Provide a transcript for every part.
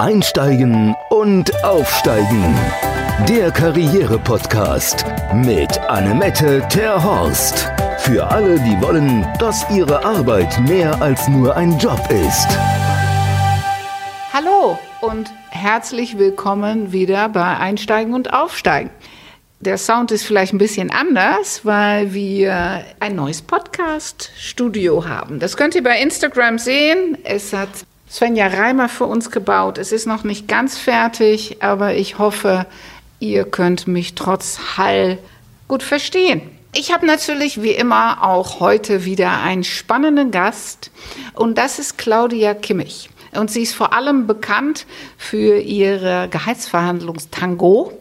Einsteigen und Aufsteigen. Der Karriere-Podcast mit Annemette Terhorst. Für alle, die wollen, dass ihre Arbeit mehr als nur ein Job ist. Hallo und herzlich willkommen wieder bei Einsteigen und Aufsteigen. Der Sound ist vielleicht ein bisschen anders, weil wir ein neues Podcast-Studio haben. Das könnt ihr bei Instagram sehen. Es hat Svenja Reimer für uns gebaut. Es ist noch nicht ganz fertig, aber ich hoffe, ihr könnt mich trotz Hall gut verstehen. Ich habe natürlich wie immer auch heute wieder einen spannenden Gast und das ist Claudia Kimmich. Und sie ist vor allem bekannt für ihre Gehaltsverhandlungstango.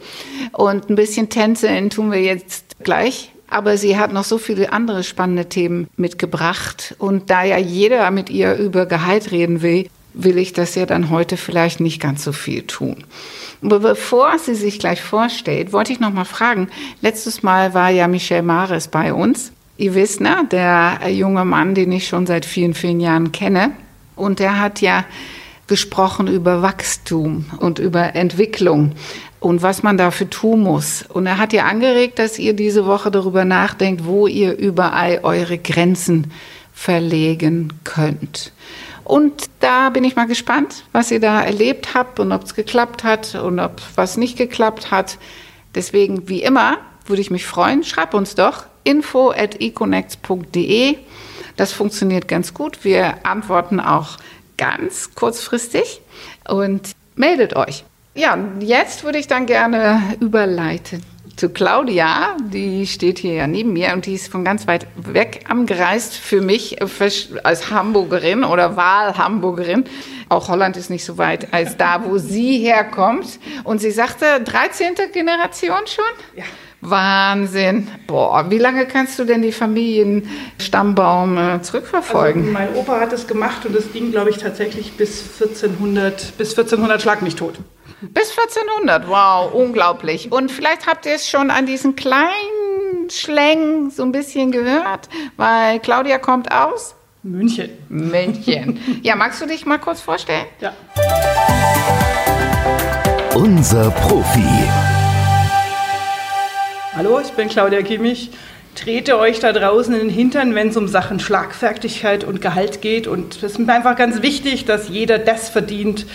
Und ein bisschen Tänzeln tun wir jetzt gleich. Aber sie hat noch so viele andere spannende Themen mitgebracht. Und da ja jeder mit ihr über Gehalt reden will, will ich das ja dann heute vielleicht nicht ganz so viel tun. Aber bevor sie sich gleich vorstellt, wollte ich noch mal fragen. Letztes Mal war ja Michel Mares bei uns. Ihr wisst, ne, der junge Mann, den ich schon seit vielen, vielen Jahren kenne. Und der hat ja gesprochen über Wachstum und über Entwicklung und was man dafür tun muss. Und er hat ja angeregt, dass ihr diese Woche darüber nachdenkt, wo ihr überall eure Grenzen verlegen könnt. Und da bin ich mal gespannt, was ihr da erlebt habt und ob es geklappt hat und ob was nicht geklappt hat. Deswegen, wie immer, würde ich mich freuen. Schreib uns doch info at econnects.de. Das funktioniert ganz gut. Wir antworten auch ganz kurzfristig und meldet euch. Ja, jetzt würde ich dann gerne überleiten zu Claudia, die steht hier ja neben mir und die ist von ganz weit weg angereist für mich als Hamburgerin oder Wahlhamburgerin. Auch Holland ist nicht so weit als da, wo sie herkommt. Und sie sagte, 13. Generation schon? Ja. Wahnsinn. Boah, wie lange kannst du denn die Familienstammbaum äh, zurückverfolgen? Also mein Opa hat es gemacht und es ging, glaube ich, tatsächlich bis 1400, bis 1400 schlag mich tot. Bis 1400, wow, unglaublich. Und vielleicht habt ihr es schon an diesen kleinen Schlängen so ein bisschen gehört, weil Claudia kommt aus München. München. Ja, magst du dich mal kurz vorstellen? Ja. Unser Profi. Hallo, ich bin Claudia Kimmich trete euch da draußen in den Hintern, wenn es um Sachen Schlagfertigkeit und Gehalt geht. Und es ist mir einfach ganz wichtig, dass jeder das verdient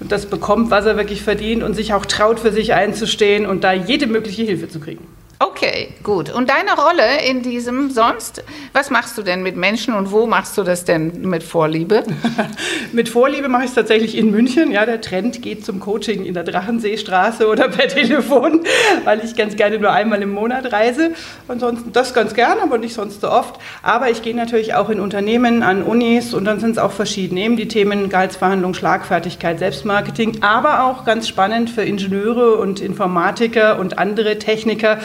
und das bekommt, was er wirklich verdient und sich auch traut, für sich einzustehen und da jede mögliche Hilfe zu kriegen. Okay, gut. Und deine Rolle in diesem sonst? Was machst du denn mit Menschen und wo machst du das denn mit Vorliebe? mit Vorliebe mache ich es tatsächlich in München. Ja, der Trend geht zum Coaching in der Drachenseestraße oder per Telefon, weil ich ganz gerne nur einmal im Monat reise. Ansonsten das ganz gern, aber nicht sonst so oft. Aber ich gehe natürlich auch in Unternehmen, an Unis und dann sind es auch verschiedene. Eben die Themen Gehaltsverhandlung, Schlagfertigkeit, Selbstmarketing, aber auch ganz spannend für Ingenieure und Informatiker und andere Techniker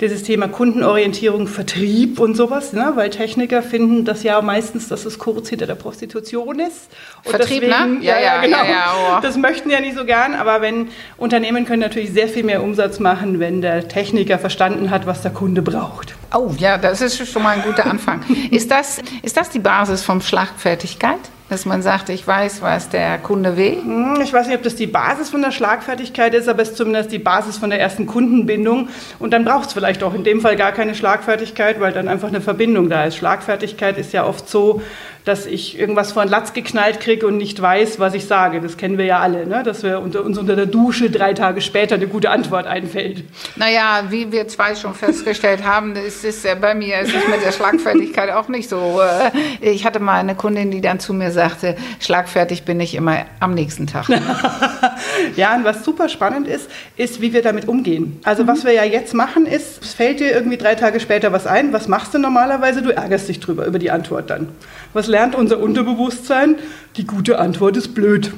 dieses Thema Kundenorientierung, Vertrieb und sowas, ne? weil Techniker finden das ja meistens, dass es kurz hinter der Prostitution ist. Und Vertrieb, deswegen, ne? Ja, ja, genau. Ja, ja, oh. Das möchten ja nicht so gern, aber wenn Unternehmen können natürlich sehr viel mehr Umsatz machen, wenn der Techniker verstanden hat, was der Kunde braucht. Oh ja, das ist schon mal ein guter Anfang. ist, das, ist das die Basis vom Schlagfertigkeit? Dass man sagt, ich weiß, was der Kunde will? Hm, ich weiß nicht, ob das die Basis von der Schlagfertigkeit ist, aber es ist zumindest die Basis von der ersten Kundenbindung. Und dann braucht es vielleicht auch in dem Fall gar keine Schlagfertigkeit, weil dann einfach eine Verbindung da ist. Schlagfertigkeit ist ja oft so, dass ich irgendwas von Latz geknallt kriege und nicht weiß, was ich sage. Das kennen wir ja alle, ne? dass wir unter, uns unter der Dusche drei Tage später eine gute Antwort einfällt. Naja, wie wir zwei schon festgestellt haben, ist es ja bei mir ist es mit der Schlagfertigkeit auch nicht so. Äh, ich hatte mal eine Kundin, die dann zu mir sagte, schlagfertig bin ich immer am nächsten Tag. ja, und was super spannend ist, ist, wie wir damit umgehen. Also mhm. was wir ja jetzt machen ist, es fällt dir irgendwie drei Tage später was ein, was machst du normalerweise? Du ärgerst dich drüber, über die Antwort dann. Was lernt unser Unterbewusstsein? Die gute Antwort ist blöd.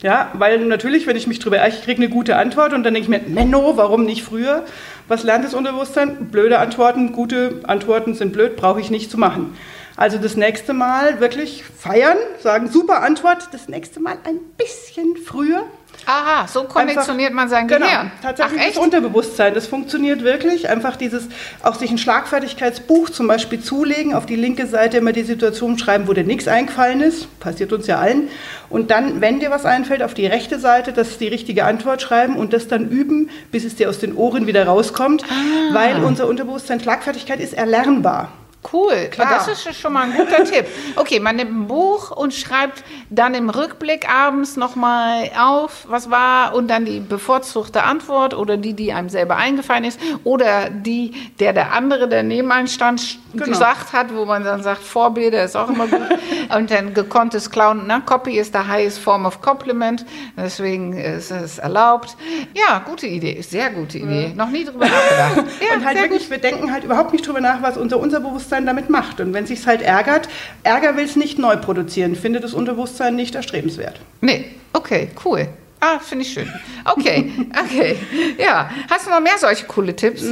Ja, weil natürlich, wenn ich mich drüber ärgere, ich kriege eine gute Antwort und dann denke ich mir, Menno, warum nicht früher? Was lernt das Unterbewusstsein? Blöde Antworten, gute Antworten sind blöd, brauche ich nicht zu machen. Also das nächste Mal wirklich feiern, sagen, super Antwort, das nächste Mal ein bisschen früher. Aha, so konditioniert Einfach- man sein genau, Gehirn. Tatsächlich Ach, das Unterbewusstsein. Das funktioniert wirklich. Einfach dieses, auch sich ein Schlagfertigkeitsbuch zum Beispiel zulegen, auf die linke Seite immer die Situation schreiben, wo dir nichts eingefallen ist. Passiert uns ja allen. Und dann, wenn dir was einfällt, auf die rechte Seite das die richtige Antwort schreiben und das dann üben, bis es dir aus den Ohren wieder rauskommt. Ah. Weil unser Unterbewusstsein, Schlagfertigkeit ist erlernbar. Cool, Klar. das ist schon mal ein guter Tipp. Okay, man nimmt ein Buch und schreibt dann im Rückblick abends nochmal auf, was war und dann die bevorzugte Antwort oder die, die einem selber eingefallen ist oder die, der der andere, der neben einem stand, Genau. gesagt hat, wo man dann sagt, Vorbilder ist auch immer gut. und dann gekonntes Klauen, na, Copy is the highest form of compliment, deswegen ist es erlaubt. Ja, gute Idee, sehr gute Idee. Noch nie drüber nachgedacht. Ja, und halt sehr wirklich, gut. wir denken halt überhaupt nicht drüber nach, was unser Unterbewusstsein damit macht. Und wenn sich's halt ärgert, Ärger will es nicht neu produzieren, findet das Unterbewusstsein nicht erstrebenswert. Nee, okay, cool. Ah, finde ich schön. Okay, okay. Ja, hast du noch mehr solche coole Tipps?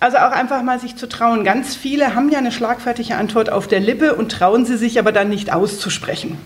Also auch einfach mal sich zu trauen. Ganz viele haben ja eine schlagfertige Antwort auf der Lippe und trauen sie sich aber dann nicht auszusprechen.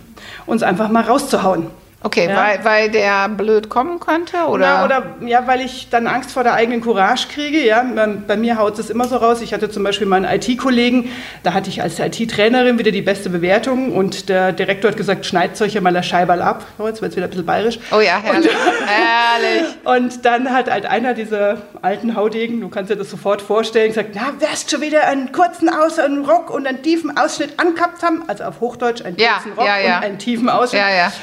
Uns einfach mal rauszuhauen. Okay, Ja. weil, weil der blöd kommen könnte? Oder? Na, oder ja, weil ich dann Angst vor der eigenen Courage kriege. Ja, bei, mir haut es immer so raus. Ich hatte zum Beispiel meinen IT-Kollegen, da hatte ich als IT-Trainerin wieder die beste Bewertung und der Direktor hat gesagt, schneidet euch ja mal der Scheiberl ab. Oh, jetzt wird es wieder ein bisschen bayerisch. oh ja, herrlich. herrlich. Und dann hat halt einer dieser alten Haudegen, du kannst dir das sofort vorstellen, gesagt, na, wirst schon wieder einen kurzen Aus einen Rock und einen tiefen Ausschnitt angehabt haben, also auf Hochdeutsch einen Ja, kurzen Rock ja, ja. und einen tiefen Ausschnitt.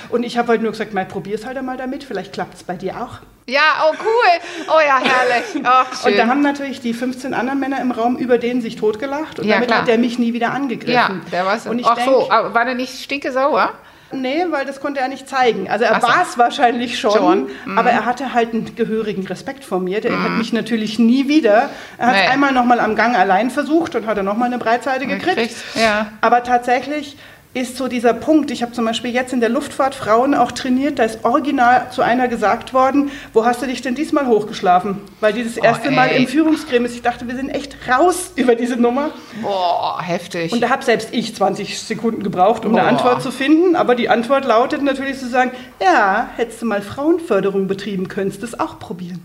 Und ich habe halt nur gesagt, mal probier's halt einmal damit, vielleicht klappt es bei dir auch. Ja, oh cool. Oh ja, herrlich. Schön. Und da haben natürlich die 15 anderen Männer im Raum über den sich totgelacht und Ja, damit klar. hat er mich nie wieder angegriffen. ja, der war Und ich Ach denk, so, aber war der nicht stinke sauer? Nee, weil das konnte er nicht zeigen. Also er so. war es wahrscheinlich schon, Schon, Mhm. aber er hatte halt einen gehörigen Respekt vor mir. Der hat mich natürlich nie wieder. Er hat es Nee. einmal nochmal am Gang allein versucht und hat dann nochmal eine Breitseite gekriegt. Gekriegt, ja. Aber tatsächlich ist so dieser Punkt, ich habe zum Beispiel jetzt in der Luftfahrt Frauen auch trainiert, da ist original zu einer gesagt worden, wo hast du dich denn diesmal hochgeschlafen? Weil die das erste Mal Oh, ey. im Führungsgremium ist. Ich dachte, wir sind echt raus über diese Nummer. Boah, heftig. Und da habe selbst ich 20 Sekunden gebraucht, um eine Boah. Antwort zu finden. Aber die Antwort lautet natürlich zu sagen, ja, hättest du mal Frauenförderung betrieben, könntest du es auch probieren.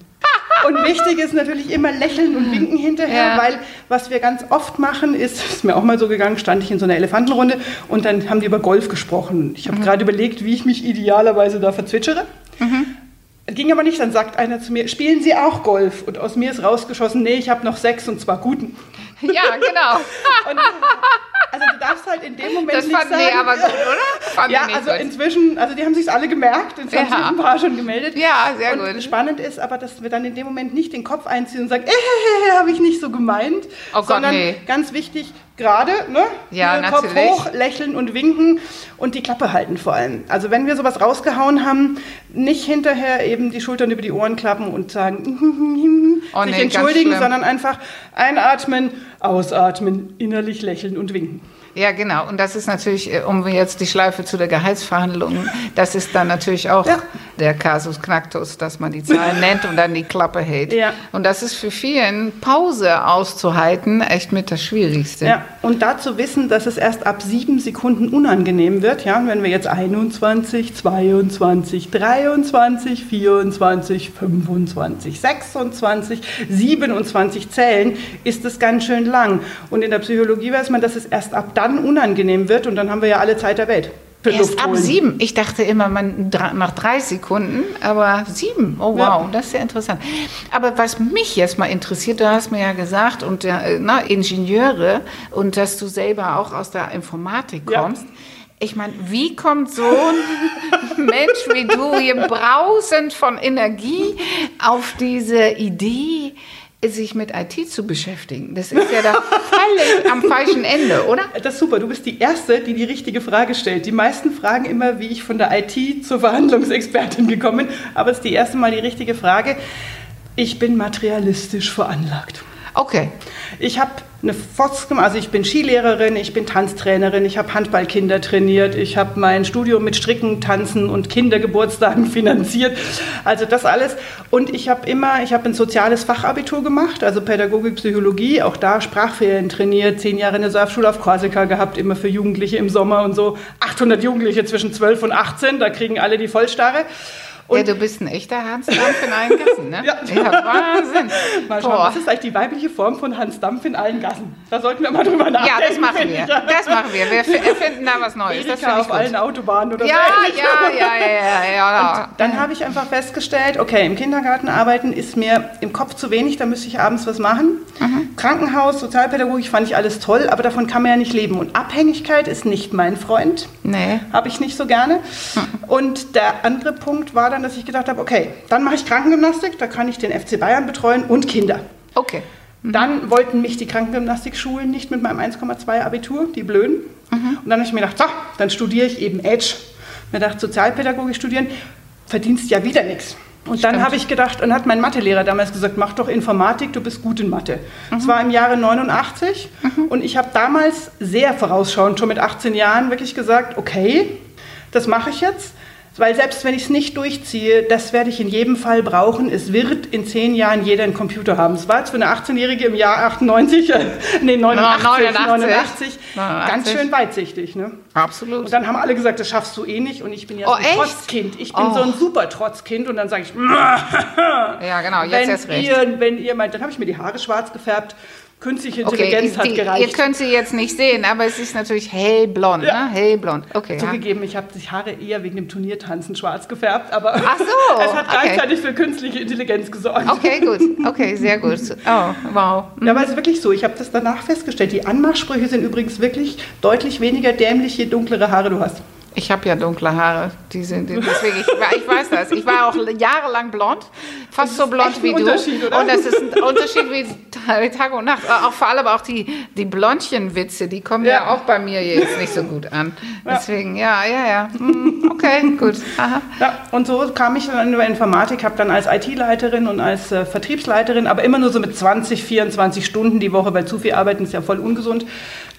Und wichtig ist natürlich immer lächeln und winken hinterher, Ja. weil was wir ganz oft machen, ist, ist mir auch mal so gegangen, stand ich in so einer Elefantenrunde und dann haben die über Golf gesprochen. Ich habe gerade überlegt, wie ich mich idealerweise da verzwitschere. Ging aber nicht, dann sagt einer zu mir, spielen Sie auch Golf? Und aus mir ist rausgeschossen, nee, ich habe noch sechs und zwar guten. ja, genau. Und, also du darfst halt in dem Moment Das nicht fand sagen, nee, aber gut, oder? Fand ja, also gut. inzwischen, also die haben sich alle gemerkt, jetzt haben Ja. sich ein paar schon gemeldet. Ja, sehr und gut. Spannend ist aber, dass wir dann in dem Moment nicht den Kopf einziehen und sagen, äh, habe ich nicht so gemeint, Oh Gott, sondern nee. ganz wichtig, gerade, ne? Ja, Hier Kopf natürlich. hoch, lächeln und winken und die Klappe halten vor allem. Also wenn wir sowas rausgehauen haben, nicht hinterher eben die Schultern über die Ohren klappen und sagen, Oh sich nee, entschuldigen, sondern einfach einatmen, ausatmen, innerlich lächeln und winken. Ja, genau. Und das ist natürlich, äh, um jetzt die Schleife zu der Gehaltsverhandlung, das ist dann natürlich auch Ja. der Kasus Knacktus, dass man die Zahlen nennt und dann die Klappe hält. Ja. Und das ist für vielen Pause auszuhalten echt mit das Schwierigste. Ja, und dazu wissen, dass es erst ab sieben Sekunden unangenehm wird. Ja, wenn wir jetzt 21, 22, 23, 24, 25, 26, 27 zählen, ist es ganz schön lang. Und in der Psychologie weiß man, dass es erst ab dann unangenehm wird und dann haben wir ja alle Zeit der Welt. Erst ab sieben. Ich dachte immer, man nach drei Sekunden, aber sieben. Oh wow, Ja. das ist ja interessant. Aber was mich jetzt mal interessiert, du hast mir ja gesagt, und äh, na, Ingenieure und dass du selber auch aus der Informatik Ja. kommst. Ich meine, wie kommt so ein Mensch wie du hier brausend von Energie auf diese Idee, sich mit IT zu beschäftigen? Das ist ja da völlig am falschen Ende, oder? Das ist super, du bist die Erste, die die richtige Frage stellt. Die meisten fragen immer, wie ich von der IT zur Verhandlungsexpertin gekommen bin, aber es ist die erste Mal die richtige Frage. Ich bin materialistisch veranlagt. Okay. Ich habe eine gemacht. Also ich bin Skilehrerin, ich bin Tanztrainerin, ich habe Handballkinder trainiert, ich habe mein Studium mit Stricken, Tanzen und Kindergeburtstagen finanziert. Also das alles. Und ich habe immer, ich habe ein soziales Fachabitur gemacht, also Pädagogik, Psychologie, auch da Sprachferien trainiert, zehn Jahre in der Surfschule auf Korsika gehabt, immer für Jugendliche im Sommer und so. 800 Jugendliche zwischen 12 und 18, da kriegen alle die Vollstarre. Und ja, du bist ein echter Hans Dampf in allen Gassen, ne? ja. ja, Wahnsinn. Mal schauen, Boah. was ist eigentlich die weibliche Form von Hans Dampf in allen Gassen? Da sollten wir mal drüber nachdenken. Ja, das machen wir. Das machen wir. Wir erfinden da was Neues. Erika das auf gut. allen Autobahnen oder ja, so. Ja, ja, ja, ja, ja. Und dann habe ich einfach festgestellt, okay, im Kindergarten arbeiten ist mir im Kopf zu wenig, da müsste ich abends was machen. Mhm. Krankenhaus, Sozialpädagogik fand ich alles toll, aber davon kann man ja nicht leben. Und Abhängigkeit ist nicht mein Freund. Nee. Habe ich nicht so gerne. Mhm. Und der andere Punkt war dann, dass ich gedacht habe, okay, dann mache ich Krankengymnastik, da kann ich den FC Bayern betreuen und Kinder. Okay. Mhm. Dann wollten mich die Krankengymnastikschulen nicht mit meinem 1,2 Abitur, die Blöden. Mhm. Und dann habe ich mir gedacht, so, dann studiere ich eben Edge. Mir gedacht, Sozialpädagogik studieren, verdienst ja wieder nichts. Und dann habe ich gedacht, und hat mein Mathelehrer damals gesagt, mach doch Informatik, du bist gut in Mathe. Mhm. Das war im Jahre 89 mhm. und ich habe damals sehr vorausschauend, schon mit 18 Jahren, wirklich gesagt, okay, das mache ich jetzt. Weil selbst wenn ich es nicht durchziehe, das werde ich in jedem Fall brauchen. Es wird in zehn Jahren jeder einen Computer haben. Es war jetzt für eine 18-Jährige im Jahr 98, äh, nee, 89, 89, 89, 89, ganz schön weitsichtig. Ne? Absolut. Und dann haben alle gesagt, das schaffst du eh nicht. Und ich bin ja oh, so ein echt? Trotzkind. Ich bin oh. so ein super Trotzkind. Und dann sage ich, ja genau, jetzt erst recht. Ihr, wenn ihr meint, dann habe ich mir die Haare schwarz gefärbt künstliche Intelligenz okay, die, hat gereicht. Ihr könnt sie jetzt nicht sehen, aber es ist natürlich hellblond, ja. ne? Hellblond. Okay. Zugegeben, ich habe die Haare eher wegen dem Turniertanzen schwarz gefärbt, aber Ach so, es hat okay. gleichzeitig für künstliche Intelligenz gesorgt. Okay, gut. Okay, sehr gut. Oh, wow. Mhm. Ja, aber es ist wirklich so. Ich habe das danach festgestellt. Die Anmachsprüche sind übrigens wirklich deutlich weniger dämlich, je dunklere Haare du hast. Ich habe ja dunkle Haare. Die sind, deswegen, ich, ich, weiß das. Ich war auch jahrelang blond, fast so blond wie du. Oder? Und das ist ein Unterschied wie Tag und Nacht. Auch vor allem auch die, die Blondchenwitze, die kommen ja. ja auch bei mir jetzt nicht so gut an. Deswegen, ja, ja, ja. Hm, okay, gut. Aha. Ja, und so kam ich dann die Informatik, habe dann als IT-Leiterin und als äh, Vertriebsleiterin, aber immer nur so mit 20, 24 Stunden die Woche, weil zu viel arbeiten ist ja voll ungesund,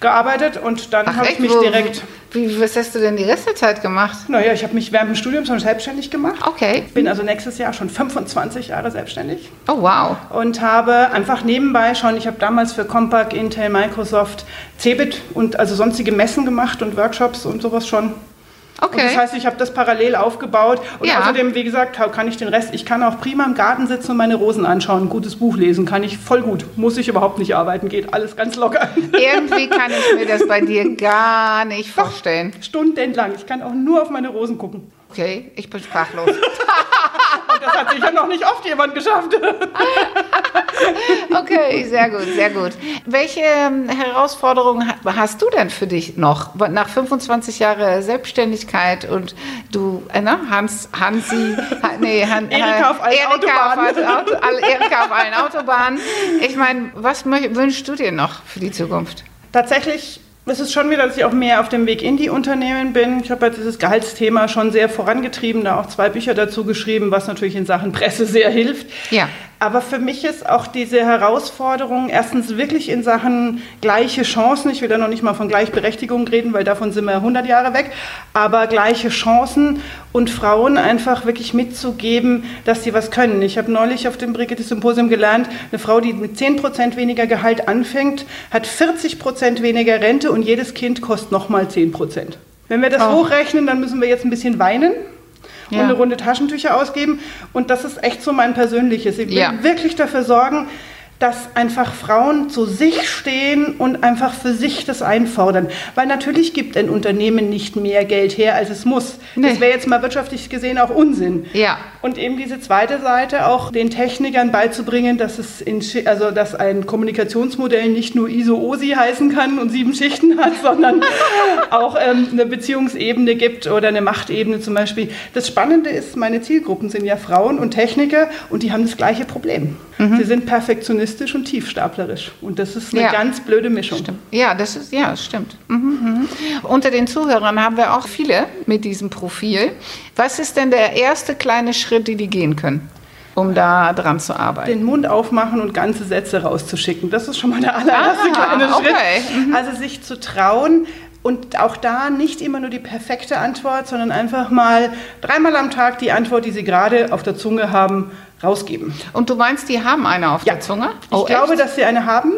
gearbeitet. Und dann habe ich mich direkt wie, was hast du denn die Rest der Zeit gemacht? Naja, ich habe mich während dem Studium schon selbstständig gemacht. Okay. Bin also nächstes Jahr schon 25 Jahre selbstständig. Oh, wow. Und habe einfach nebenbei schon, ich habe damals für Compaq, Intel, Microsoft, Cebit und also sonstige Messen gemacht und Workshops und sowas schon. Okay. Und das heißt, ich habe das parallel aufgebaut. Und ja. außerdem, wie gesagt, kann ich den Rest, ich kann auch prima im Garten sitzen und meine Rosen anschauen, ein gutes Buch lesen, kann ich voll gut. Muss ich überhaupt nicht arbeiten, geht alles ganz locker. Irgendwie kann ich mir das bei dir gar nicht vorstellen. Doch, stundenlang. Ich kann auch nur auf meine Rosen gucken. Okay, ich bin sprachlos. das hat sicher noch nicht oft jemand geschafft. okay, sehr gut, sehr gut. Welche ähm, Herausforderungen hast du denn für dich noch nach 25 Jahren Selbstständigkeit und du, äh, ne, Hans, Hansi, nee, Han, Erika auf allen Erika Autobahnen. Auf, Auto, Erika auf allen Autobahnen. Ich meine, was wünschst du dir noch für die Zukunft? Tatsächlich es ist schon wieder, dass ich auch mehr auf dem Weg in die Unternehmen bin. Ich habe jetzt dieses Gehaltsthema schon sehr vorangetrieben, da auch zwei Bücher dazu geschrieben, was natürlich in Sachen Presse sehr hilft. Ja. Aber für mich ist auch diese Herausforderung erstens wirklich in Sachen gleiche Chancen. Ich will da noch nicht mal von Gleichberechtigung reden, weil davon sind wir 100 Jahre weg. Aber gleiche Chancen und Frauen einfach wirklich mitzugeben, dass sie was können. Ich habe neulich auf dem Brigitte Symposium gelernt, eine Frau, die mit 10 Prozent weniger Gehalt anfängt, hat 40 Prozent weniger Rente und jedes Kind kostet nochmal 10 Prozent. Wenn wir das oh. hochrechnen, dann müssen wir jetzt ein bisschen weinen ja. und eine Runde Taschentücher ausgeben. Und das ist echt so mein persönliches. Ich will ja. wirklich dafür sorgen, dass einfach Frauen zu sich stehen und einfach für sich das einfordern. Weil natürlich gibt ein Unternehmen nicht mehr Geld her, als es muss. Nee. Das wäre jetzt mal wirtschaftlich gesehen auch Unsinn. Ja. Und eben diese zweite Seite auch den Technikern beizubringen, dass es in, also dass ein Kommunikationsmodell nicht nur ISO-OSI heißen kann und sieben Schichten hat, sondern auch ähm, eine Beziehungsebene gibt oder eine Machtebene zum Beispiel. Das Spannende ist, meine Zielgruppen sind ja Frauen und Techniker und die haben das gleiche Problem. Mhm. Sie sind Perfektionisten optimistisch und tiefstaplerisch. Und das ist eine ja. ganz blöde Mischung. Stimmt. Ja, das ist, ja, stimmt. Mhm, mhm. Unter den Zuhörern haben wir auch viele mit diesem Profil. Was ist denn der erste kleine Schritt, den die gehen können? um da dran zu arbeiten. Den Mund aufmachen und ganze Sätze rauszuschicken. Das ist schon mal der allererste Ah, kleine okay. Schritt. Also sich zu trauen und auch da nicht immer nur die perfekte Antwort, sondern einfach mal dreimal am Tag die Antwort, die Sie gerade auf der Zunge haben, rausgeben. Und du meinst, die haben eine auf der Zunge? Ich Oh, glaube, echt? dass Sie eine haben,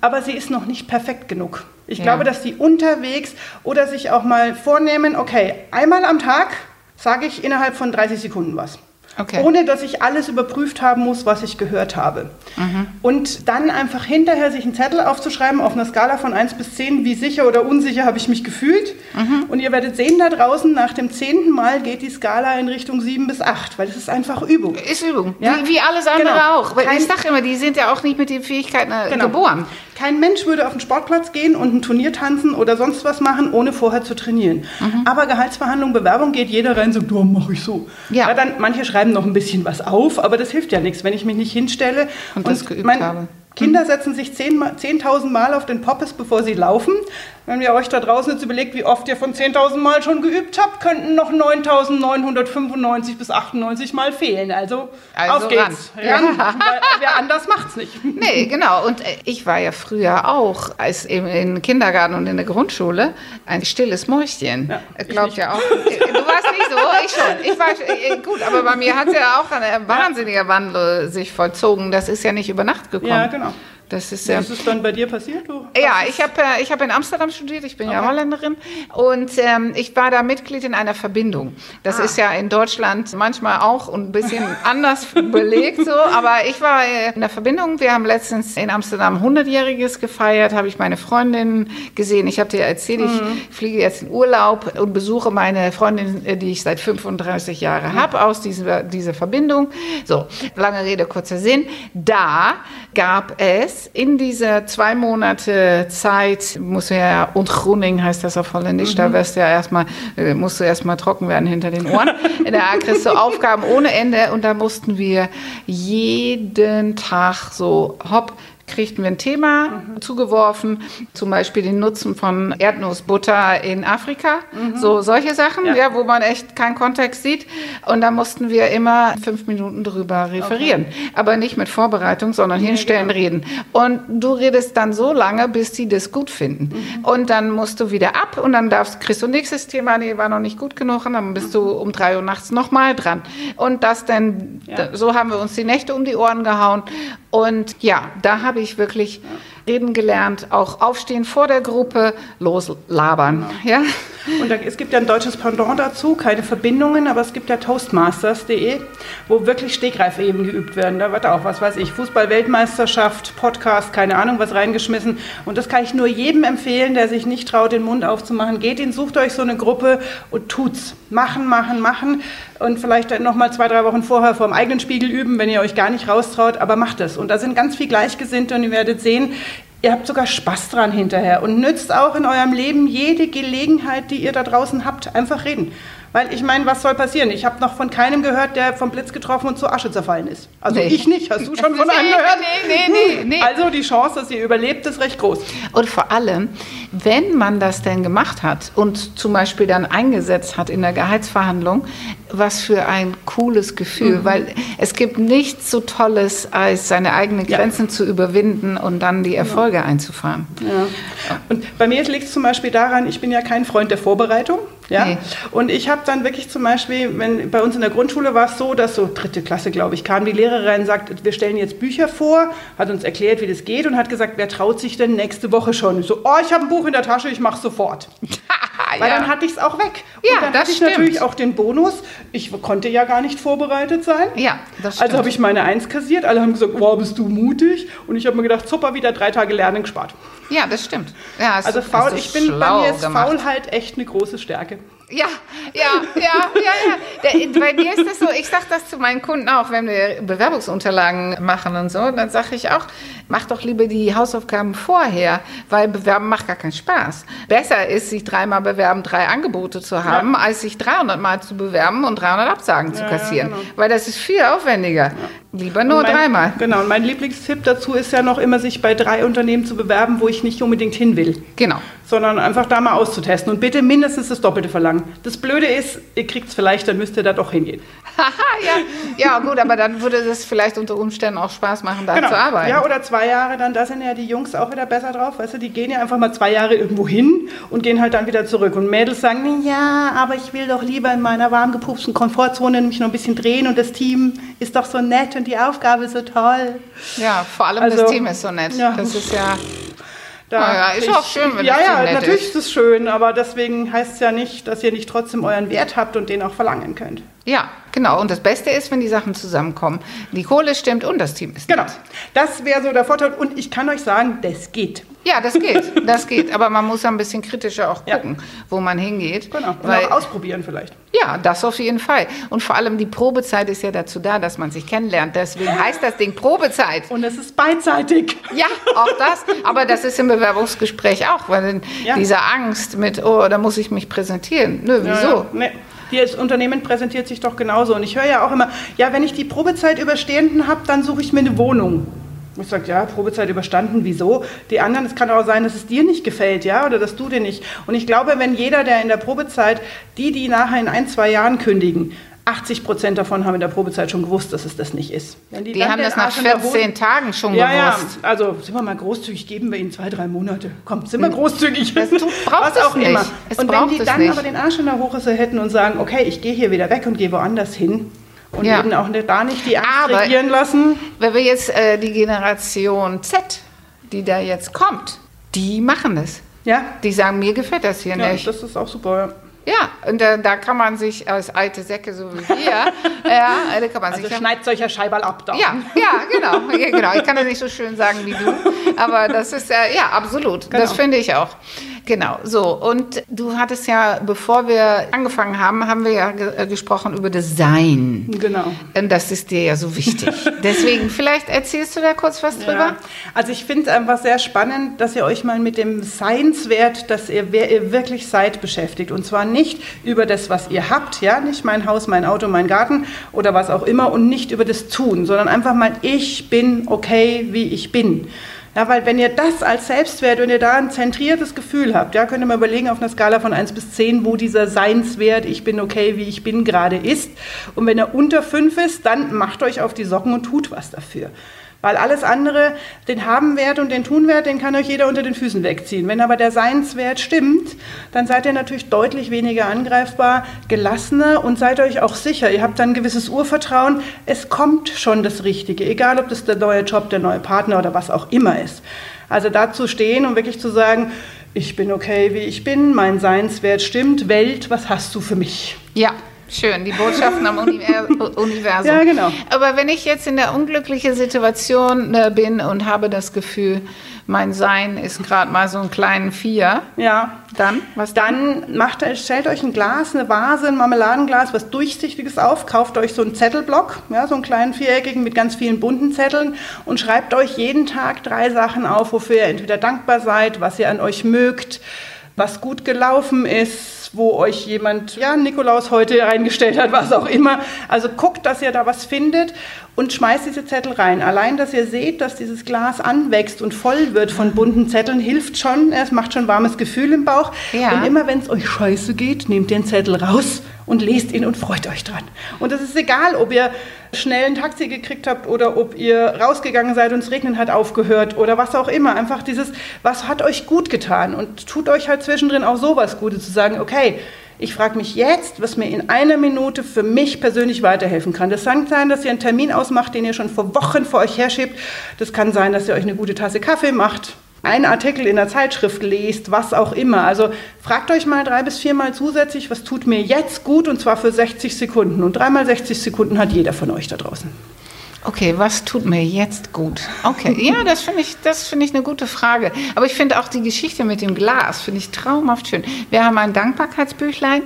aber sie ist noch nicht perfekt genug. Ich Ja. glaube, dass Sie unterwegs oder sich auch mal vornehmen, okay, einmal am Tag sage ich innerhalb von 30 Sekunden was. Okay. Ohne dass ich alles überprüft haben muss, was ich gehört habe. Mhm. Und dann einfach hinterher sich einen Zettel aufzuschreiben auf einer Skala von 1 bis 10, wie sicher oder unsicher habe ich mich gefühlt. Mhm. Und ihr werdet sehen, da draußen nach dem zehnten Mal geht die Skala in Richtung 7 bis 8, weil das ist einfach Übung. Ist Übung. Ja? Wie, wie alles andere Genau. auch. Weil Kein- ich sage immer, die sind ja auch nicht mit den Fähigkeiten äh, Genau. geboren. Kein Mensch würde auf den Sportplatz gehen und ein Turnier tanzen oder sonst was machen, ohne vorher zu trainieren. Mhm. Aber Gehaltsverhandlung, Bewerbung geht jeder rein und sagt, ja, mache ich so. Ja. dann, manche schreiben noch ein bisschen was auf, aber das hilft ja nichts, wenn ich mich nicht hinstelle. Und das geübt habe. Kinder setzen sich 10.000 10 Mal auf den Poppes, bevor sie laufen. Wenn ihr euch da draußen jetzt überlegt, wie oft ihr von 10.000 Mal schon geübt habt, könnten noch 9.995 bis 98 Mal fehlen. Also, Also auf geht's. ran. Ran, weil wer anders macht's nicht. Nee, genau. Und äh, ich war ja früher auch, als im, Kindergarten und in der Grundschule, ein stilles Mäuschen. Ja, Äh, ich Glaubt ja auch. Äh, Du warst nicht so, ich schon. Ich war gut, aber bei mir hat ja auch ein wahnsinniger Wandel sich vollzogen. Das ist ja nicht über Nacht gekommen. Ja, genau. Das ist ja. ist es dann bei dir passiert? Du Ja, ich habe äh, ich hab in Amsterdam studiert, ich bin ja Holländerin und ähm, ich war da Mitglied in einer Verbindung. Das Ah. ist ja in Deutschland manchmal auch ein bisschen anders belegt so, aber ich war äh, in der Verbindung. Wir haben letztens in Amsterdam 100-jähriges gefeiert, habe ich meine Freundin gesehen. Ich habe dir erzählt, ich Mhm. fliege jetzt in Urlaub und besuche meine Freundin, äh, die ich seit 35 Jahren habe, aus dieser, dieser Verbindung. So, lange Rede, kurzer Sinn. Da gab es in dieser zwei Monate Zeit, muss ja, Ontgroening heißt das auf Holländisch, da wirst du ja erstmal, äh, musst du erstmal trocken werden hinter den Ohren. Da kriegst du Aufgaben ohne Ende und da mussten wir jeden Tag so hopp, kriegten wir ein Thema zugeworfen, zum Beispiel den Nutzen von Erdnussbutter in Afrika, so solche Sachen, ja. Ja. wo man echt keinen Kontext sieht. Und da mussten wir immer fünf Minuten drüber referieren, aber nicht mit Vorbereitung, sondern hinstellen, reden. Und du redest dann so lange, bis die das gut finden. Und dann musst du wieder ab und dann darfst, kriegst du nächstes Thema, nee, war noch nicht gut genug und dann bist du um drei Uhr nachts nochmal dran. Und das dann, Ja. so haben wir uns die Nächte um die Ohren gehauen. Und ja, da habe ich wirklich reden gelernt, auch aufstehen vor der Gruppe, loslabern. Ja? Und da, es gibt ja ein deutsches Pendant dazu, keine Verbindungen, aber es gibt ja Toastmasters.de, wo wirklich Stegreifeben geübt werden. Da wird auch, was weiß ich, Fußball-Weltmeisterschaft, Podcast, keine Ahnung, was reingeschmissen. Und das kann ich nur jedem empfehlen, der sich nicht traut, den Mund aufzumachen. Geht ihn, sucht euch so eine Gruppe und tut's. Machen, machen, machen. Und vielleicht dann nochmal zwei, drei Wochen vorher vor dem eigenen Spiegel üben, wenn ihr euch gar nicht raustraut, aber macht es. Und da sind ganz viel Gleichgesinnte und ihr werdet sehen, Ihr habt sogar Spaß dran hinterher und nützt auch in eurem Leben jede Gelegenheit, die ihr da draußen habt, einfach reden. Weil ich meine, was soll passieren? Ich habe noch von keinem gehört, der vom Blitz getroffen und zur Asche zerfallen ist. Also Nee. ich nicht. Hast du schon von einem gehört? nee, nee, nee, nee. Also die Chance, dass ihr überlebt, ist recht groß. Und vor allem, wenn man das denn gemacht hat und zum Beispiel dann eingesetzt hat in der Gehaltsverhandlung, was für ein cooles Gefühl, Mhm. weil es gibt nichts so Tolles, als seine eigenen Ja. Grenzen zu überwinden und dann die Erfolge einzufahren. Ja. Und bei mir liegt es zum Beispiel daran, ich bin ja kein Freund der Vorbereitung. Ja? Nee. Und ich habe dann wirklich zum Beispiel, wenn bei uns in der Grundschule war es so, dass so dritte Klasse, glaube ich, kam die Lehrerin und sagt, wir stellen jetzt Bücher vor, hat uns erklärt, wie das geht und hat gesagt, wer traut sich denn nächste Woche schon? Ich so, oh, ich habe ein Buch in der Tasche, ich mache sofort. Weil Ja. dann hatte ich es auch weg. Ja, und dann das hatte ich stimmt. natürlich auch den Bonus, ich konnte ja gar nicht vorbereitet sein. Ja, das stimmt. Also habe ich meine Eins kassiert, alle haben gesagt, wow, bist du mutig? Und ich habe mir gedacht, super, wieder drei Tage Lernen gespart. Ja, das stimmt. Ja, Also faul, ich bin, bei mir ist. Faulheit echt eine große Stärke. Ja, ja, ja, ja, ja. Der, bei mir ist das so, ich sage das zu meinen Kunden auch, wenn wir Bewerbungsunterlagen machen und so, dann sage ich auch, mach doch lieber die Hausaufgaben vorher, weil Bewerben macht gar keinen Spaß. Besser ist, sich dreimal bewerben, drei Angebote zu haben, Ja. als sich 300 Mal zu bewerben und 300 Absagen zu Ja, ja, kassieren. genau. Weil das ist viel aufwendiger. Lieber nur mein, dreimal. Genau, und mein Lieblingstipp dazu ist ja noch immer, sich bei drei Unternehmen zu bewerben, wo ich nicht unbedingt hin will. Genau. Sondern einfach da mal auszutesten und bitte mindestens das Doppelte verlangen. Das Blöde ist, ihr kriegt es vielleicht, dann müsst ihr da doch hingehen. Haha, ja. ja, gut, aber dann würde es vielleicht unter Umständen auch Spaß machen, da zu arbeiten. Genau. Ja, oder zwei Jahre, dann da sind ja die Jungs auch wieder besser drauf. Weißt du, die gehen ja einfach mal zwei Jahre irgendwo hin und gehen halt dann wieder zurück. Und Mädels sagen, ja, aber ich will doch lieber in meiner warm gepupsten Komfortzone mich noch ein bisschen drehen und das Team ist doch so nett und die Aufgabe so toll. ja, vor allem Also, das Team ist so nett. ja. Das ist ja. Da Na ja, ist ich- auch schön, wenn Ja, das ja, nett natürlich ist es schön, aber deswegen heißt es ja nicht, dass ihr nicht trotzdem euren Wert habt und den auch verlangen könnt. Ja, genau. Und das Beste ist, wenn die Sachen zusammenkommen. Die Kohle stimmt und das Team ist Genau. nett. Das wäre so der Vorteil. Und ich kann euch sagen, das geht. Ja, das geht. Das geht. Aber man muss ein bisschen kritischer auch Ja. gucken, wo man hingeht. Genau. Und Weil, auch ausprobieren vielleicht. ja, das auf jeden Fall. Und vor allem die Probezeit ist ja dazu da, dass man sich kennenlernt. Deswegen heißt das Ding Probezeit. Und es ist beidseitig. Ja, auch das. Aber das ist im Bewerbungsgespräch auch, weil Ja. diese Angst mit, oh, da muss ich mich präsentieren. Nö, wieso? Ja, ja. Nee. Hier das Unternehmen präsentiert sich doch genauso. Und ich höre ja auch immer, ja, wenn ich die Probezeit überstanden habe, dann suche ich mir eine Wohnung. Ich sage, ja, Probezeit überstanden, wieso? Die anderen, es kann auch sein, dass es dir nicht gefällt, ja, oder dass du dir nicht. Und ich glaube, wenn jeder, der in der Probezeit, die, die nachher in ein, zwei Jahren kündigen, 80 Prozent davon haben in der Probezeit schon gewusst, dass es das nicht ist. Die dann haben das nach Arsch in der 14 Hose- Tagen schon ja, ja, gewusst. also sind wir mal großzügig, geben wir ihnen zwei, drei Monate. Kommt, sind wir großzügig. Das tut- braucht Was es auch nicht. immer. Es und wenn die dann nicht. aber den Arsch in der Hose hätten und sagen, okay, ich gehe hier wieder weg und gehe woanders hin und Ja. eben auch nicht, da nicht die Angst Aber- regieren lassen. Wenn wir jetzt äh, die Generation Z, die da jetzt kommt, die machen das. Ja, Die sagen, mir gefällt das hier ja nicht. das ist auch super. Ja, und da, da kann man sich als alte Säcke so wie wir, ja, da kann man Also sich schneidet solcher Scheiberl ab da. Ja, ja, genau, ja, genau. Ich kann das nicht so schön sagen wie du, aber das ist äh, ja absolut. Das Genau. finde ich auch. Genau. So und du hattest ja, bevor wir angefangen haben, haben wir ja ge äh, gesprochen über das Sein. Genau. Und das ist dir ja so wichtig. Deswegen vielleicht erzählst du da kurz was drüber. Ja. Also ich finde es einfach sehr spannend, dass ihr euch mal mit dem Seinswert, dass ihr, wer ihr wirklich seid, beschäftigt. Und zwar nicht über das, was ihr habt, ja, nicht mein Haus, mein Auto, mein Garten oder was auch immer und nicht über das Tun, sondern einfach mal, ich bin okay, wie ich bin. Ja, weil wenn ihr das als Selbstwert, wenn ihr da ein zentriertes Gefühl habt, ja, könnt ihr mal überlegen auf einer Skala von 1 bis 10, wo dieser Seinswert, ich bin okay, wie ich bin, gerade ist. Und wenn er unter 5 ist, dann macht euch auf die Socken und tut was dafür. Weil alles andere, den Habenwert und den Tunwert, den kann euch jeder unter den Füßen wegziehen. Wenn aber der Seinswert stimmt, dann seid ihr natürlich deutlich weniger angreifbar, gelassener und seid euch auch sicher. Ihr habt dann ein gewisses Urvertrauen. Es kommt schon das Richtige, egal ob das der neue Job, der neue Partner oder was auch immer ist. Also da zu stehen und wirklich zu sagen, ich bin okay, wie ich bin, mein Seinswert stimmt, Welt, was hast du für mich? Ja. Schön, die Botschaften am Univer Universum. Ja, genau. Aber wenn ich jetzt in der unglücklichen Situation äh, bin und habe das Gefühl, mein Sein ist gerade mal so einen kleinen Vier, Ja, dann, was dann? Dann macht, stellt euch ein Glas, eine Vase, ein Marmeladenglas, was Durchsichtiges auf, kauft euch so einen Zettelblock, ja, so einen kleinen viereckigen mit ganz vielen bunten Zetteln und schreibt euch jeden Tag drei Sachen auf, wofür ihr entweder dankbar seid, was ihr an euch mögt, was gut gelaufen ist, wo euch jemand, ja, Nikolaus heute reingestellt hat, was auch immer. Also guckt, dass ihr da was findet und schmeißt diese Zettel rein. Allein, dass ihr seht, dass dieses Glas anwächst und voll wird von bunten Zetteln, hilft schon. Es macht schon warmes Gefühl im Bauch. Ja. Und immer wenn es euch scheiße geht, nehmt den Zettel raus und lest ihn und freut euch dran. Und es ist egal, ob ihr schnell ein Taxi gekriegt habt oder ob ihr rausgegangen seid und es regnen hat aufgehört oder was auch immer. Einfach dieses, was hat euch gut getan und tut euch halt zwischendrin auch sowas Gutes zu sagen, okay, ich frage mich jetzt, was mir in einer Minute für mich persönlich weiterhelfen kann. Das kann sein, dass ihr einen Termin ausmacht, den ihr schon vor Wochen vor euch herschiebt. Das kann sein, dass ihr euch eine gute Tasse Kaffee macht, einen Artikel in der Zeitschrift lest, was auch immer. Also fragt euch mal drei bis viermal zusätzlich, was tut mir jetzt gut und zwar für 60 Sekunden. Und dreimal 60 Sekunden hat jeder von euch da draußen. Okay, was tut mir jetzt gut? Okay, ja, das finde ich, das finde ich eine gute Frage. Aber ich finde auch die Geschichte mit dem Glas finde ich traumhaft schön. Wir haben ein Dankbarkeitsbüchlein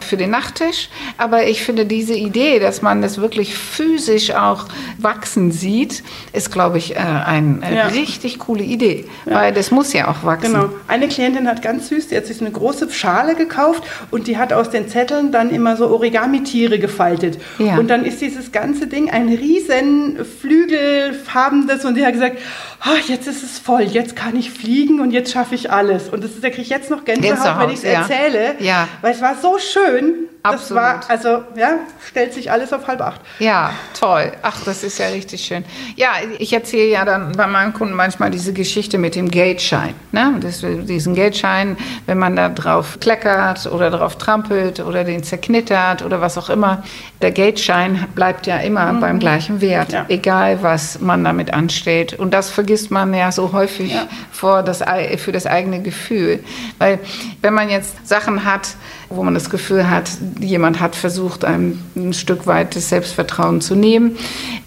für den Nachttisch, aber ich finde diese Idee, dass man das wirklich physisch auch wachsen sieht, ist, glaube ich, äh, eine Ja. richtig coole Idee, weil das muss ja auch wachsen. Genau. Eine Klientin hat ganz süß, die hat sich eine große Schale gekauft und die hat aus den Zetteln dann immer so Origami-Tiere gefaltet. Ja. Und dann ist dieses ganze Ding ein riesen schön flügelfarbenes und die hat gesagt, oh, jetzt ist es voll, jetzt kann ich fliegen und jetzt schaffe ich alles. Und das ist, da kriege ich jetzt noch Gänsehaut, Gänsehaut, wenn ich es ja. erzähle, Ja. weil es war so schön. Das Absolut. war, also, ja, stellt sich alles auf halb acht. Ja, toll. Ach, das ist ja richtig schön. Ja, ich erzähle ja dann bei meinen Kunden manchmal diese Geschichte mit dem Geldschein. Ne? Das, diesen Geldschein, wenn man da drauf kleckert oder drauf trampelt oder den zerknittert oder was auch immer. Der Geldschein bleibt ja immer beim gleichen Wert, Ja. egal was man damit anstellt. Und das vergisst man ja so häufig Ja. vor das, für das eigene Gefühl. Weil wenn man jetzt Sachen hat, wo man das Gefühl hat, jemand hat versucht, einem ein Stück weit das Selbstvertrauen zu nehmen,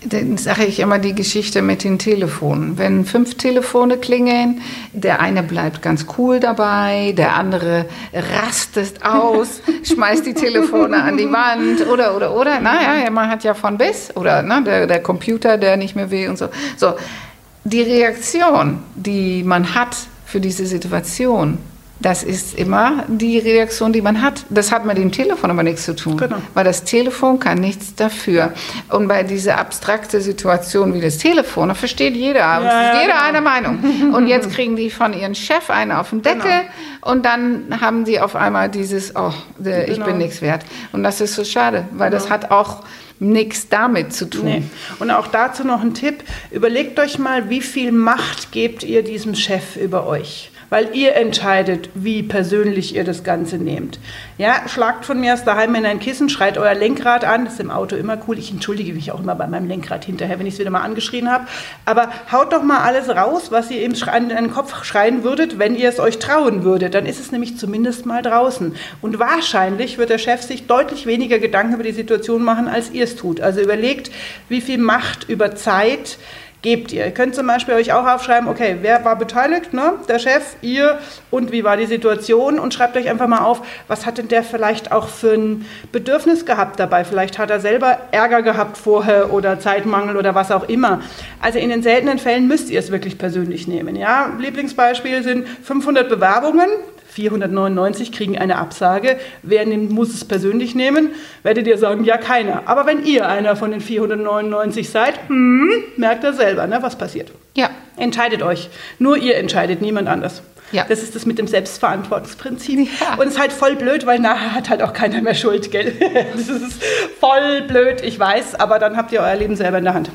dann sage ich immer die Geschichte mit den Telefonen. Wenn fünf Telefone klingeln, der eine bleibt ganz cool dabei, der andere rastet aus, schmeißt die Telefone an die Wand oder, oder, oder. Naja, man hat ja von bis. Oder ne, der, der Computer, der nicht mehr will und so. So, die Reaktion, die man hat für diese Situation, das ist immer die Reaktion, die man hat. Das hat mit dem Telefon aber nichts zu tun. Genau. Weil das Telefon kann nichts dafür. Und bei dieser abstrakte Situation wie das Telefon, da versteht jeder, Ja, jeder genau. eine Meinung. Und jetzt kriegen die von ihrem Chef einen auf den Deckel Genau. und dann haben die auf einmal dieses, oh, ich Genau. bin nichts wert. Und das ist so schade, weil das hat auch nichts damit zu tun. Nee. Und auch dazu noch ein Tipp. Überlegt euch mal, wie viel Macht gebt ihr diesem Chef über euch? Weil ihr entscheidet, wie persönlich ihr das Ganze nehmt. Ja, schlagt von mir aus daheim in ein Kissen, schreit euer Lenkrad an. Das ist im Auto immer cool. Ich entschuldige mich auch immer bei meinem Lenkrad hinterher, wenn ich es wieder mal angeschrien habe. Aber haut doch mal alles raus, was ihr schrei- an den Kopf schreien würdet, wenn ihr es euch trauen würdet. Dann ist es nämlich zumindest mal draußen. Und wahrscheinlich wird der Chef sich deutlich weniger Gedanken über die Situation machen, als ihr es tut. Also überlegt, wie viel Macht über Zeit gebt ihr. Ihr könnt zum Beispiel euch auch aufschreiben, okay, wer war beteiligt, ne? der Chef, ihr und wie war die Situation und schreibt euch einfach mal auf, was hat denn der vielleicht auch für ein Bedürfnis gehabt dabei. Vielleicht hat er selber Ärger gehabt vorher oder Zeitmangel oder was auch immer. Also in den seltenen Fällen müsst ihr es wirklich persönlich nehmen. Ja? Lieblingsbeispiel sind 500 Bewerbungen, 499 kriegen eine Absage. Wer nimmt, muss es persönlich nehmen? Werdet ihr sagen, ja, keiner. Aber wenn ihr einer von den 499 seid, hm, merkt ihr selber, ne, was passiert. Ja, Entscheidet euch. Nur ihr entscheidet, niemand anders. Ja. Das ist das mit dem Selbstverantwortungsprinzip. Ja. Und es ist halt voll blöd, weil nachher hat halt auch keiner mehr Schuld, gell? Das ist voll blöd, ich weiß, aber dann habt ihr euer Leben selber in der Hand.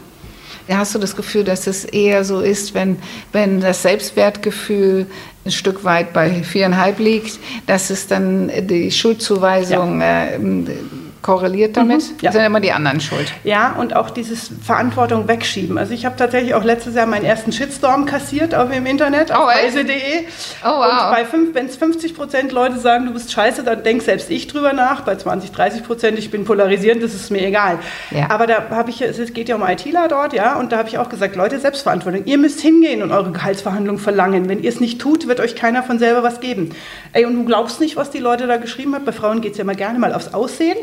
Ja, Hast du das Gefühl, dass es eher so ist, wenn, wenn das Selbstwertgefühl ein Stück weit bei viereinhalb liegt, dass es dann die Schuldzuweisung äh, korreliert damit? Mhm, ja. Sind immer die anderen schuld. Ja, und auch dieses Verantwortung wegschieben. Also ich habe tatsächlich auch letztes Jahr meinen ersten Shitstorm kassiert auf im Internet, auf Oh, echt? weise.de. Oh, wow. Und bei fünf, wenn es 50 Prozent Leute sagen, du bist scheiße, dann denk selbst ich drüber nach. Bei 20, 30 Prozent, ich bin polarisierend, das ist mir egal. Ja. Aber da habe ich, es geht ja um ITler dort, ja, und da habe ich auch gesagt, Leute, Selbstverantwortung. Ihr müsst hingehen und eure Gehaltsverhandlung verlangen. Wenn ihr es nicht tut, wird euch keiner von selber was geben. Ey, und du glaubst nicht, was die Leute da geschrieben haben. Bei Frauen geht es ja mal gerne mal aufs Aussehen.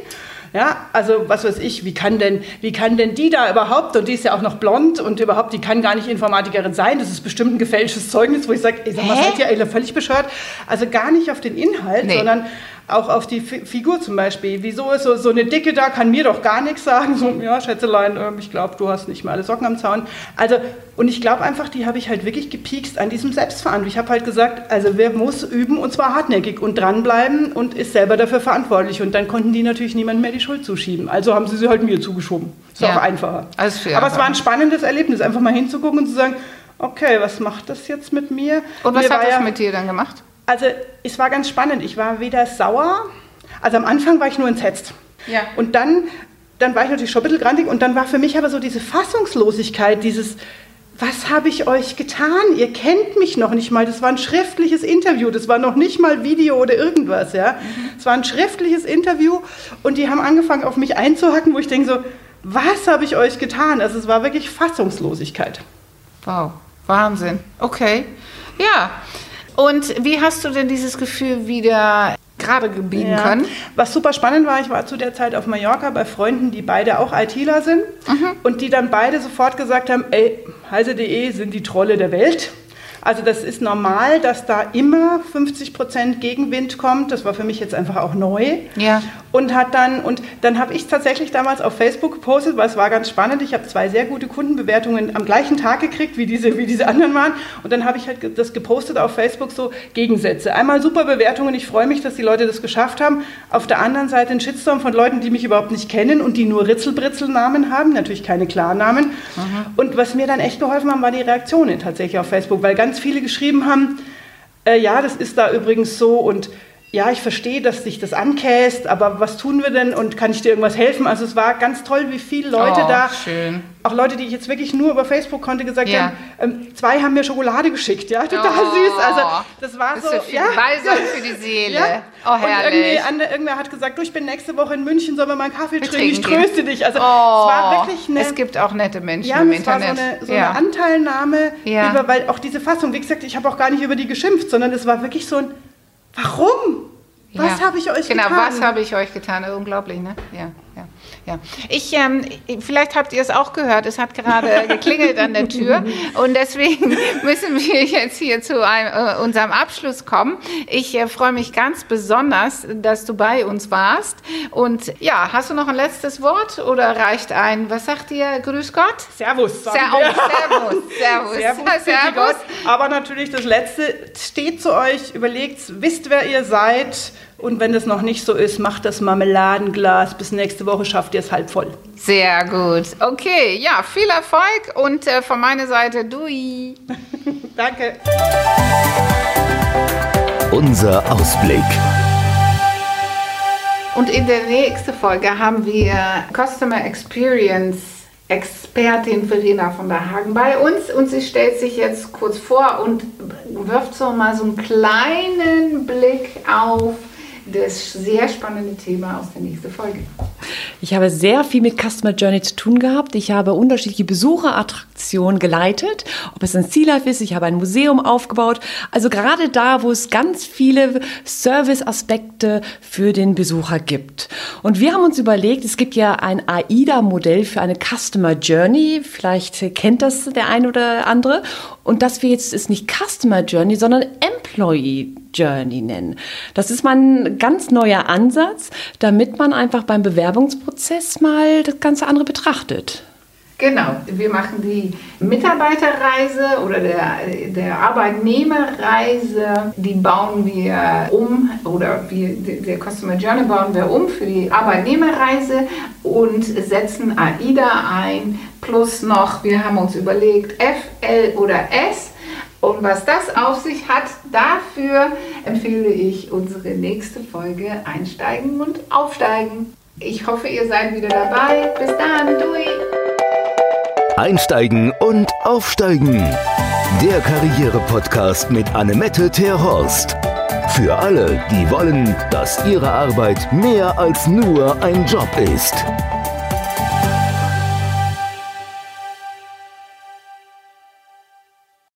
Ja, also was weiß ich, wie kann denn, wie kann denn die da überhaupt, und die ist ja auch noch blond und überhaupt, die kann gar nicht Informatikerin sein, das ist bestimmt ein gefälschtes Zeugnis, wo ich sage, sag mal, seid ihr völlig bescheuert? Also gar nicht auf den Inhalt, Nee. sondern auch auf die Fi- Figur zum Beispiel. Wieso ist so, so eine Dicke da, kann mir doch gar nichts sagen. So, ja, Schätzelein, ähm, ich glaube, du hast nicht mehr alle Socken am Zaun. Also, und ich glaube einfach, die habe ich halt wirklich gepiekst an diesem Selbstverantwortung. Ich habe halt gesagt, also wer muss üben und zwar hartnäckig und dranbleiben und ist selber dafür verantwortlich. Und dann konnten die natürlich niemand mehr die Schuld zuschieben. Also haben sie sie halt mir zugeschoben. Ist Ja. auch einfacher. Also Aber es war ein spannendes Erlebnis, einfach mal hinzugucken und zu sagen, okay, was macht das jetzt mit mir? Und was Mir hat das ja- mit dir dann gemacht? Also es war ganz spannend. Ich war weder sauer, also am Anfang war ich nur entsetzt. Ja. Und dann, dann war ich natürlich schon ein bisschen grantig und dann war für mich aber so diese Fassungslosigkeit, dieses, was habe ich euch getan? Ihr kennt mich noch nicht mal. Das war ein schriftliches Interview, das war noch nicht mal Video oder irgendwas. Ja? Es war ein schriftliches Interview und die haben angefangen auf mich einzuhacken, wo ich denke so, was habe ich euch getan? Also es war wirklich Fassungslosigkeit. Wow, Wahnsinn. Okay. Ja. Und wie hast du denn dieses Gefühl wieder gerade gebiegen Ja. können? Was super spannend war, ich war zu der Zeit auf Mallorca bei Freunden, die beide auch ITler sind und die dann beide sofort gesagt haben, ey, heise.de sind die Trolle der Welt. Also das ist normal, dass da immer 50% Gegenwind kommt. Das war für mich jetzt einfach auch neu. Ja. Und hat dann, und dann habe ich tatsächlich damals auf Facebook gepostet, weil es war ganz spannend. Ich habe zwei sehr gute Kundenbewertungen am gleichen Tag gekriegt, wie diese, wie diese anderen waren. Und dann habe ich halt das gepostet auf Facebook, so Gegensätze. Einmal super Bewertungen, ich freue mich, dass die Leute das geschafft haben. Auf der anderen Seite ein Shitstorm von Leuten, die mich überhaupt nicht kennen und die nur Ritzelbritzel-Namen haben, natürlich keine Klarnamen. Mhm. Und was mir dann echt geholfen haben, war die Reaktionen tatsächlich auf Facebook, weil ganz viele geschrieben haben, äh, ja, das ist da übrigens so und ja, ich verstehe, dass dich das ankäst, aber was tun wir denn und kann ich dir irgendwas helfen? Also es war ganz toll, wie viele Leute oh, da, schön. auch Leute, die ich jetzt wirklich nur über Facebook konnte, gesagt ja. haben, ähm, zwei haben mir Schokolade geschickt, ja, total oh, süß. Also das war das so, für, ja, Balsam für die Seele. Ja. Oh, herrlich. Und irgendwie, irgendwer hat gesagt, du, ich bin nächste Woche in München, sollen wir mal einen Kaffee trinken? Ich tröste dich. Also oh, es war wirklich eine... Es gibt auch nette Menschen ja, im es Internet. War so eine, so ja. eine Anteilnahme, über, weil auch diese Fassung, wie gesagt, ich habe auch gar nicht über die geschimpft, sondern es war wirklich so ein, warum? Was ja. habe ich euch genau, getan? Genau, was habe ich euch getan? Unglaublich, ne? Ja, ja, ja. Ich, ähm, vielleicht habt ihr es auch gehört, es hat gerade geklingelt an der Tür und deswegen müssen wir jetzt hier zu einem, äh, unserem Abschluss kommen. Ich äh, freue mich ganz besonders, dass du bei uns warst und ja, hast du noch ein letztes Wort oder reicht ein, was sagt ihr, Grüß Gott? Servus. Ser oh, servus, servus. Servus, servus. Aber natürlich das Letzte, steht zu euch, überlegt, wisst, wer ihr seid, und wenn es noch nicht so ist, macht das Marmeladenglas. Bis nächste Woche schafft ihr es halb voll. Sehr gut. Okay, ja, viel Erfolg und äh, von meiner Seite Dui. Danke. Unser Ausblick. Und in der nächsten Folge haben wir Customer Experience Expertin Verena von der Hagen bei uns und sie stellt sich jetzt kurz vor und wirft so mal so einen kleinen Blick auf das sehr spannende Thema aus der nächsten Folge. Ich habe sehr viel mit Customer Journey zu tun gehabt. Ich habe unterschiedliche Besucherattraktionen geleitet, ob es ein Sea Life ist, ich habe ein Museum aufgebaut. Also gerade da, wo es ganz viele Service-Aspekte für den Besucher gibt. Und wir haben uns überlegt, es gibt ja ein AIDA-Modell für eine Customer Journey. Vielleicht kennt das der eine oder andere. Und dass wir jetzt es nicht Customer Journey, sondern Employee Journey nennen. Das ist mal ein ganz neuer Ansatz, damit man einfach beim Bewerbungsprozess mal das ganze andere betrachtet. Genau, wir machen die Mitarbeiterreise oder der, der Arbeitnehmerreise, die bauen wir um oder wir, der Customer Journey bauen wir um für die Arbeitnehmerreise und setzen AIDA ein, plus noch, wir haben uns überlegt, F, L oder S und was das auf sich hat, dafür empfehle ich unsere nächste Folge Einsteigen und Aufsteigen. Ich hoffe, ihr seid wieder dabei. Bis dann, Dui! Einsteigen und Aufsteigen. Der Karriere-Podcast mit Annemette Terhorst. Für alle, die wollen, dass ihre Arbeit mehr als nur ein Job ist.